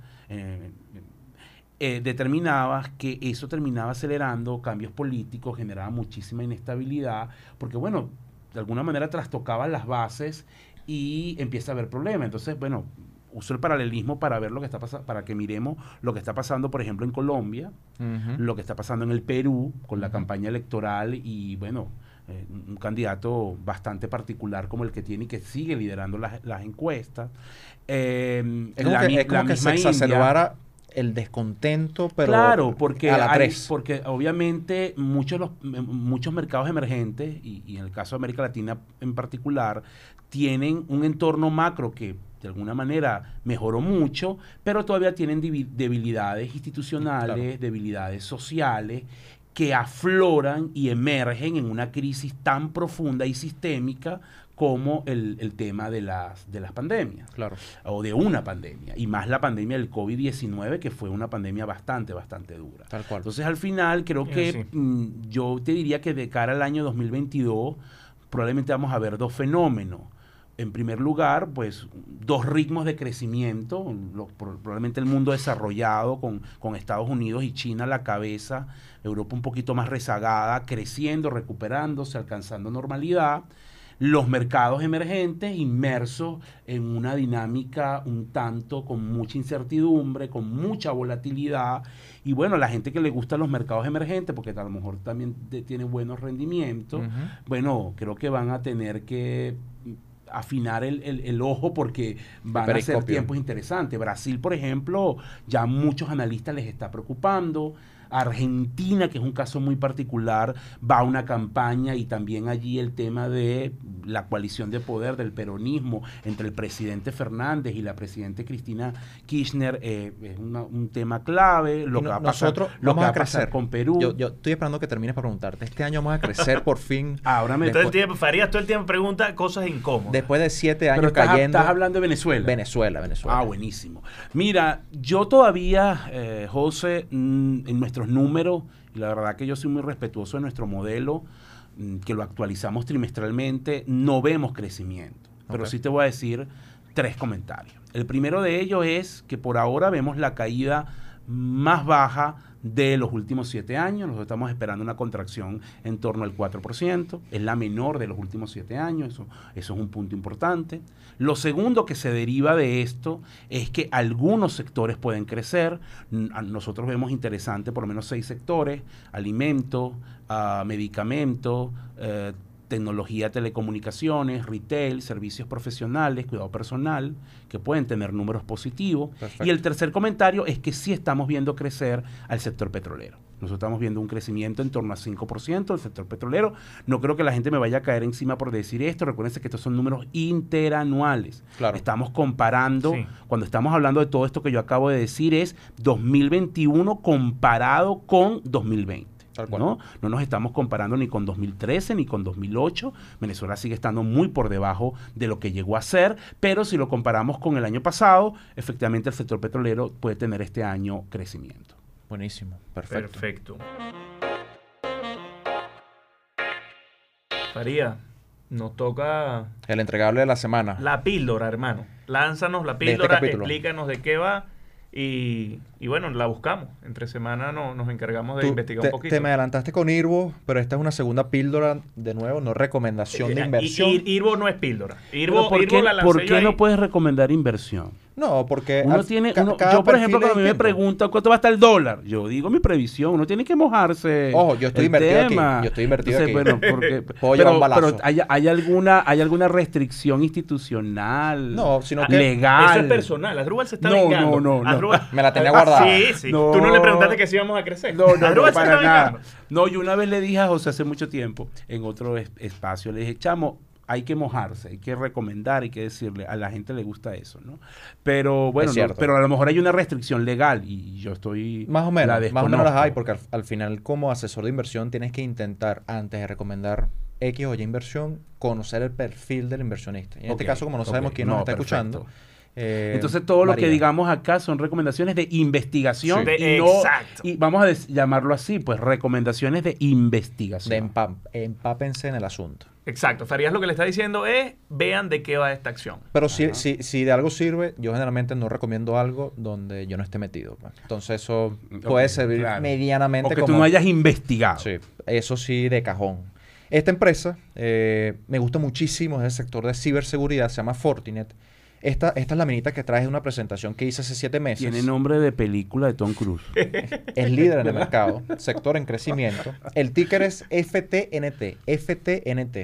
determinaba que eso terminaba acelerando cambios políticos, generaba muchísima inestabilidad, porque bueno, de alguna manera trastocaba las bases y empieza a haber problemas. Entonces, bueno, uso el paralelismo para ver lo que está pasando, para que miremos lo que está pasando, por ejemplo, en Colombia, lo que está pasando en el Perú con la campaña electoral y bueno, eh, un candidato bastante particular como el que tiene y que sigue liderando las, encuestas. Eh, es como que, se exacerbara el descontento, pero claro, porque porque obviamente muchos los muchos mercados emergentes y, en el caso de América Latina en particular tienen un entorno macro que de alguna manera mejoró mucho, pero todavía tienen debilidades institucionales, debilidades sociales que afloran y emergen en una crisis tan profunda y sistémica como el, tema de las, de las pandemias. Claro. O de una pandemia. Y más la pandemia del COVID-19, que fue una pandemia bastante, bastante dura. Tal cual. Entonces, al final, creo que mm, yo te diría que de cara al año 2022, probablemente vamos a ver dos fenómenos. En primer lugar, pues dos ritmos de crecimiento, probablemente el mundo desarrollado con, con, Estados Unidos y China a la cabeza, Europa un poquito más rezagada, creciendo, recuperándose, alcanzando normalidad los mercados emergentes inmersos en una dinámica un tanto con mucha incertidumbre, con mucha volatilidad. Y bueno, la gente que le gusta los mercados emergentes, porque a lo mejor también tiene buenos rendimientos, bueno, creo que van a tener que afinar el, ojo porque van a ser tiempos interesantes. Brasil, por ejemplo, ya muchos analistas les está preocupando. Argentina, que es un caso muy particular, va a una campaña y también allí el tema de la coalición de poder del peronismo entre el presidente Fernández y la presidente Cristina Kirchner eh, es un tema clave. Lo que va a pasar, lo vamos a crecer con Perú. Yo, estoy esperando que termines para preguntarte. Este año vamos a crecer por fin. Ahora me todo el tiempo, Farías todo el tiempo pregunta cosas incómodas. Después de siete años cayendo. Estás hablando de Venezuela. Venezuela, Venezuela. Ah, buenísimo. Mira, yo todavía, eh, José, mm, en nuestro números, y la verdad que yo soy muy respetuoso de nuestro modelo, mm, que lo actualizamos trimestralmente, no vemos crecimiento. Pero sí te voy a decir tres comentarios. El primero de ellos es que por ahora vemos la caída más baja de los últimos siete años. Nosotros estamos esperando una contracción en torno al 4%. Es la menor de los últimos siete años. Eso, eso es un punto importante. Lo segundo que se deriva de esto es que algunos sectores pueden crecer. Nosotros vemos interesante por lo menos seis sectores. Alimento, uh, medicamento, uh, tecnología, telecomunicaciones, retail, servicios profesionales, cuidado personal, que pueden tener números positivos. Y el tercer comentario es que sí estamos viendo crecer al sector petrolero. Nosotros estamos viendo un crecimiento en torno a 5% del sector petrolero. No creo que la gente me vaya a caer encima por decir esto. Recuerden que estos son números interanuales. Estamos comparando, cuando estamos hablando de todo esto que yo acabo de decir, es 2021 comparado con 2020. ¿No? no nos estamos comparando ni con 2013 ni con 2008. Venezuela sigue estando muy por debajo de lo que llegó a ser, pero si lo comparamos con el año pasado, efectivamente el sector petrolero puede tener este año crecimiento. Buenísimo, perfecto. Perfecto. Faría, nos toca... El entregable de la semana. La píldora, hermano. Lánzanos la este píldora, explícanos de qué va y, bueno, la buscamos. Entre semana no, nos encargamos de investigar un poquito. Te me adelantaste con Irvo, pero esta es una segunda píldora, de nuevo, no recomendación de eh, inversión. Irvo no es píldora. Irvo, ¿Por, qué, ¿por qué no puedes recomendar inversión? No, porque uno tiene, yo por ejemplo cuando a mí me preguntan cuánto va a estar el dólar, yo digo mi previsión, uno tiene que mojarse. Ojo, yo estoy invertido aquí. Yo estoy invertido aquí. Bueno, porque, pero, pero hay, hay, alguna hay alguna restricción institucional, no, sino que legal. Eso es personal. Asdrúbal se está no, No, no, no. Me la tenía guardada. Sí, sí. Tú no le preguntaste que si íbamos a crecer. No, no, no para nada. No, yo una vez le dije a José hace mucho tiempo en otro espacio, le dije, "Chamo, hay que mojarse, hay que recomendar, hay que decirle, a la gente le gusta eso, ¿no? Pero bueno, pero a lo mejor hay una restricción legal y yo estoy... Más o menos, más o menos las hay, porque al, final como asesor de inversión tienes que intentar, antes de recomendar X o Y inversión, conocer el perfil del inversionista. en este caso, como no sabemos quién nos está escuchando... Eh, Entonces todo lo que digamos acá son recomendaciones de investigación y, no, y vamos a llamarlo así, pues recomendaciones de investigación. De empap empápense en el asunto. Exacto. Farías lo que le está diciendo es, vean de qué va esta acción. Pero si, si, si, de algo sirve, yo generalmente no recomiendo algo donde yo no esté metido. Pues. Entonces eso puede servir medianamente. O que tú no hayas investigado. Sí, eso sí, de cajón. Esta empresa eh, me gusta muchísimo, es el sector de ciberseguridad, se llama Fortinet. Esta, esta es la minita que traje de una presentación que hice hace siete meses. Tiene nombre de película de Tom Cruise. es líder en el mercado, sector en crecimiento. El ticker es FTNT. FTNT.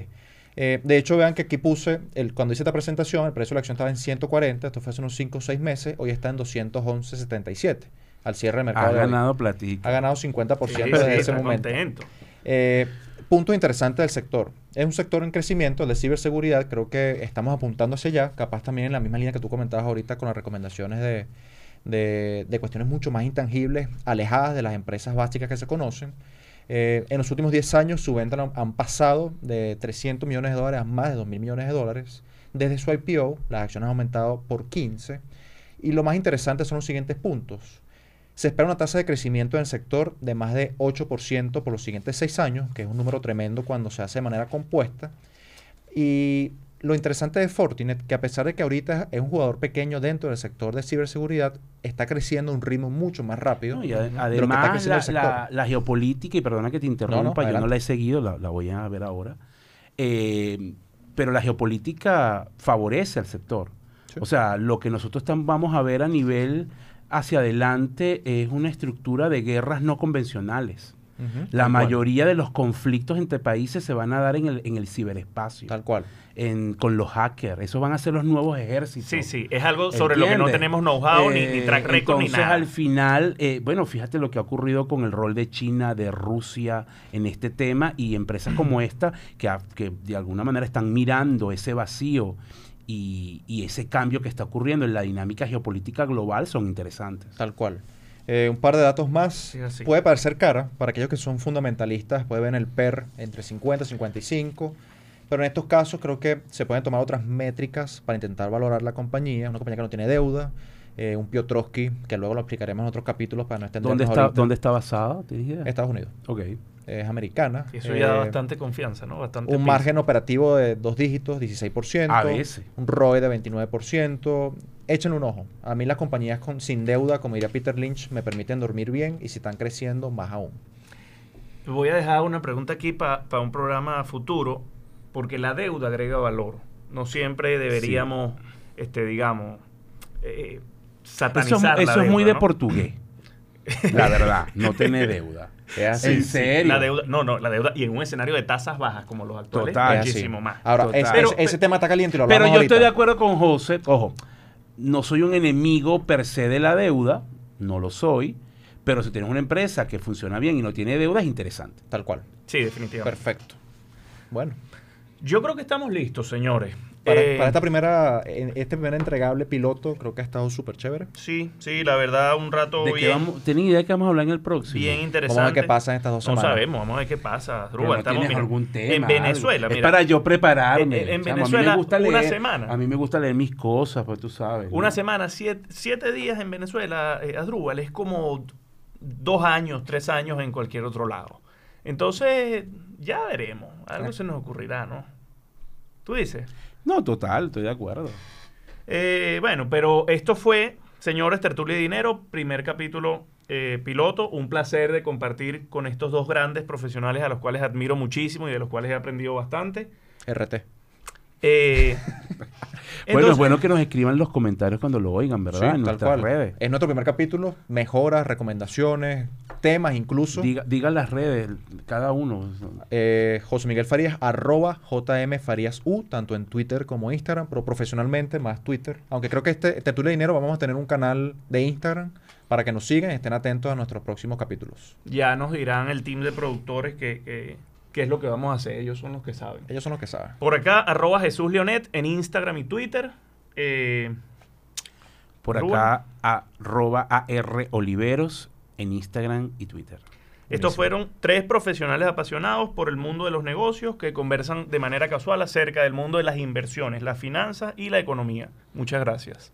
Eh, de hecho, vean que aquí puse, el, cuando hice esta presentación, el precio de la acción estaba en 140, esto fue hace unos 5 o 6 meses, hoy está en 211.77 al cierre del mercado. Ha ganado platito. Ha ganado 50% desde ese momento. Eh, punto interesante del sector. Es un sector en crecimiento, el de ciberseguridad. Creo que estamos apuntando hacia allá, capaz también en la misma línea que tú comentabas ahorita con las recomendaciones de, de, cuestiones mucho más intangibles, alejadas de las empresas básicas que se conocen. Eh, en los últimos 10 años su venta han, pasado de 300 millones de dólares a más de 2 mil millones de dólares. Desde su IPO, las acciones han aumentado por 15. Y lo más interesante son los siguientes puntos. Se espera una tasa de crecimiento en el sector de más de 8% por los siguientes seis años, que es un número tremendo cuando se hace de manera compuesta. Y lo interesante de Fortinet, que a pesar de que ahorita es un jugador pequeño dentro del sector de ciberseguridad, está creciendo a un ritmo mucho más rápido. y además, la, geopolítica, y perdona que te interrumpa, yo no la he seguido, la, voy a ver ahora. Eh, pero la geopolítica favorece al sector. O sea, lo que nosotros vamos a ver a nivel hacia adelante es una estructura de guerras no convencionales. la mayoría de los conflictos entre países se van a dar en el, en el ciberespacio. Tal cual. En, con los hackers. Esos van a ser los nuevos ejércitos. Sí, sí. Es algo sobre lo que no tenemos know-how, ni, ni, track record, ni nada. al final, eh, bueno, fíjate lo que ha ocurrido con el rol de China, de Rusia en este tema y empresas como esta que, que de alguna manera están mirando ese vacío y, ese cambio que está ocurriendo en la dinámica geopolítica global son interesantes. Tal cual. Eh, un par de datos más. puede parecer cara, para aquellos que son fundamentalistas, puede ver el PER entre 50 y 55, pero en estos casos creo que se pueden tomar otras métricas para intentar valorar la compañía, una compañía que no tiene deuda, eh, un Piotrowski, que luego lo explicaremos en otros capítulos para no extendernos ¿Dónde está, ¿Dónde está basada? Estados Unidos. Ok. Es americana. Eso ya da Eh, bastante confianza, ¿no? Bastante un piso. margen operativo de dos dígitos, 16%. A veces. Un ROE de 29%. Échenle un ojo. A mí las compañías con, sin deuda, como diría Peter Lynch, me permiten dormir bien y si están creciendo, más aún. Voy a dejar una pregunta aquí para un programa futuro, porque la deuda agrega valor. No siempre deberíamos, este, digamos, eh, Eso, es- la eso es muy de portugués. La verdad, no tener deuda. Es así. ¿En serio? La deuda, no, no, la deuda, y en un escenario de tasas bajas como los actuales, Total. Muchísimo más. Ahora, Total. es- Pero- es- ese tema está caliente y lo Pero hablamos yo estoy de acuerdo con José. Ojo, no soy un enemigo per se de la deuda, no lo soy. Pero si tienes una empresa que funciona bien y no tiene deuda, es interesante. Tal cual. Sí, definitivamente. Perfecto. Bueno, Yo creo que estamos listos, señores. Para, Eh, para esta primera, este primer entregable piloto, creo que ha estado súper chévere. Sí, sí, la verdad, un rato ¿De qué bien, vamos? ¿Tenés idea de qué vamos a hablar en el próximo? bien interesante. Vamos a ver qué pasa en estas dos No semanas. sabemos, vamos a ver qué pasa. Druba, no estamos, algún tema. en Venezuela, algo. mira, Es para yo prepararme. En- en Chamo, a mí Venezuela, me gusta una leer- semana. A mí me gusta leer mis cosas, pues tú sabes. una ¿no? semana, siete, siete días en Venezuela, eh, Asdrúbal, es como dos años, tres años en cualquier otro lado. Entonces, ya veremos. Algo se nos ocurrirá, ¿no? Tú dices. No, total, estoy de acuerdo. Eh, bueno, pero esto fue, señores, Tertulia y Dinero, primer capítulo eh, piloto. Un placer de compartir con estos dos grandes profesionales a los cuales admiro muchísimo y de los cuales he aprendido bastante. RT. Eh, bueno, es bueno que nos escriban los comentarios cuando lo oigan, ¿verdad? Sí, en tal nuestras cual. redes. Es nuestro primer capítulo. Mejoras, recomendaciones, temas incluso. Diga, digan las redes, cada uno. Eh, José Miguel Farías, arroba JM Farías U, tanto en Twitter como Instagram, pero profesionalmente más Twitter. Aunque creo que este Tertulia de Dinero vamos a tener un canal de Instagram para que nos sigan y estén atentos a nuestros próximos capítulos. ya nos dirán el team de productores que, que- qué es lo que vamos a hacer. Ellos son los que saben. Ellos son los que saben. Por acá, arroba Jesús Leonet en Instagram y Twitter. Eh, Por Rubén. acá, arroba AR Oliveros en Instagram y Twitter. Estos fueron tres profesionales apasionados por el mundo de los negocios que conversan de manera casual acerca del mundo de las inversiones, las finanzas y la economía. Muchas gracias.